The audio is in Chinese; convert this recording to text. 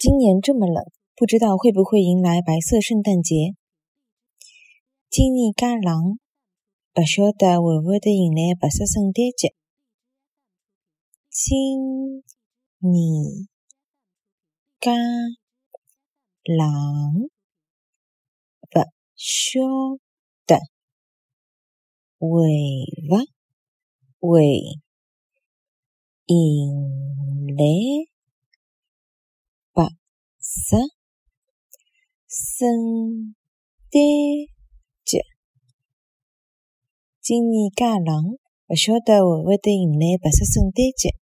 今年这么冷，不知道会不会迎来白色圣诞节。今年介冷，不晓得会不会迎来白色圣诞节。今年介冷，不晓得会不会迎来。十圣诞节，今年介冷，勿晓得会勿会得迎来白色圣诞节。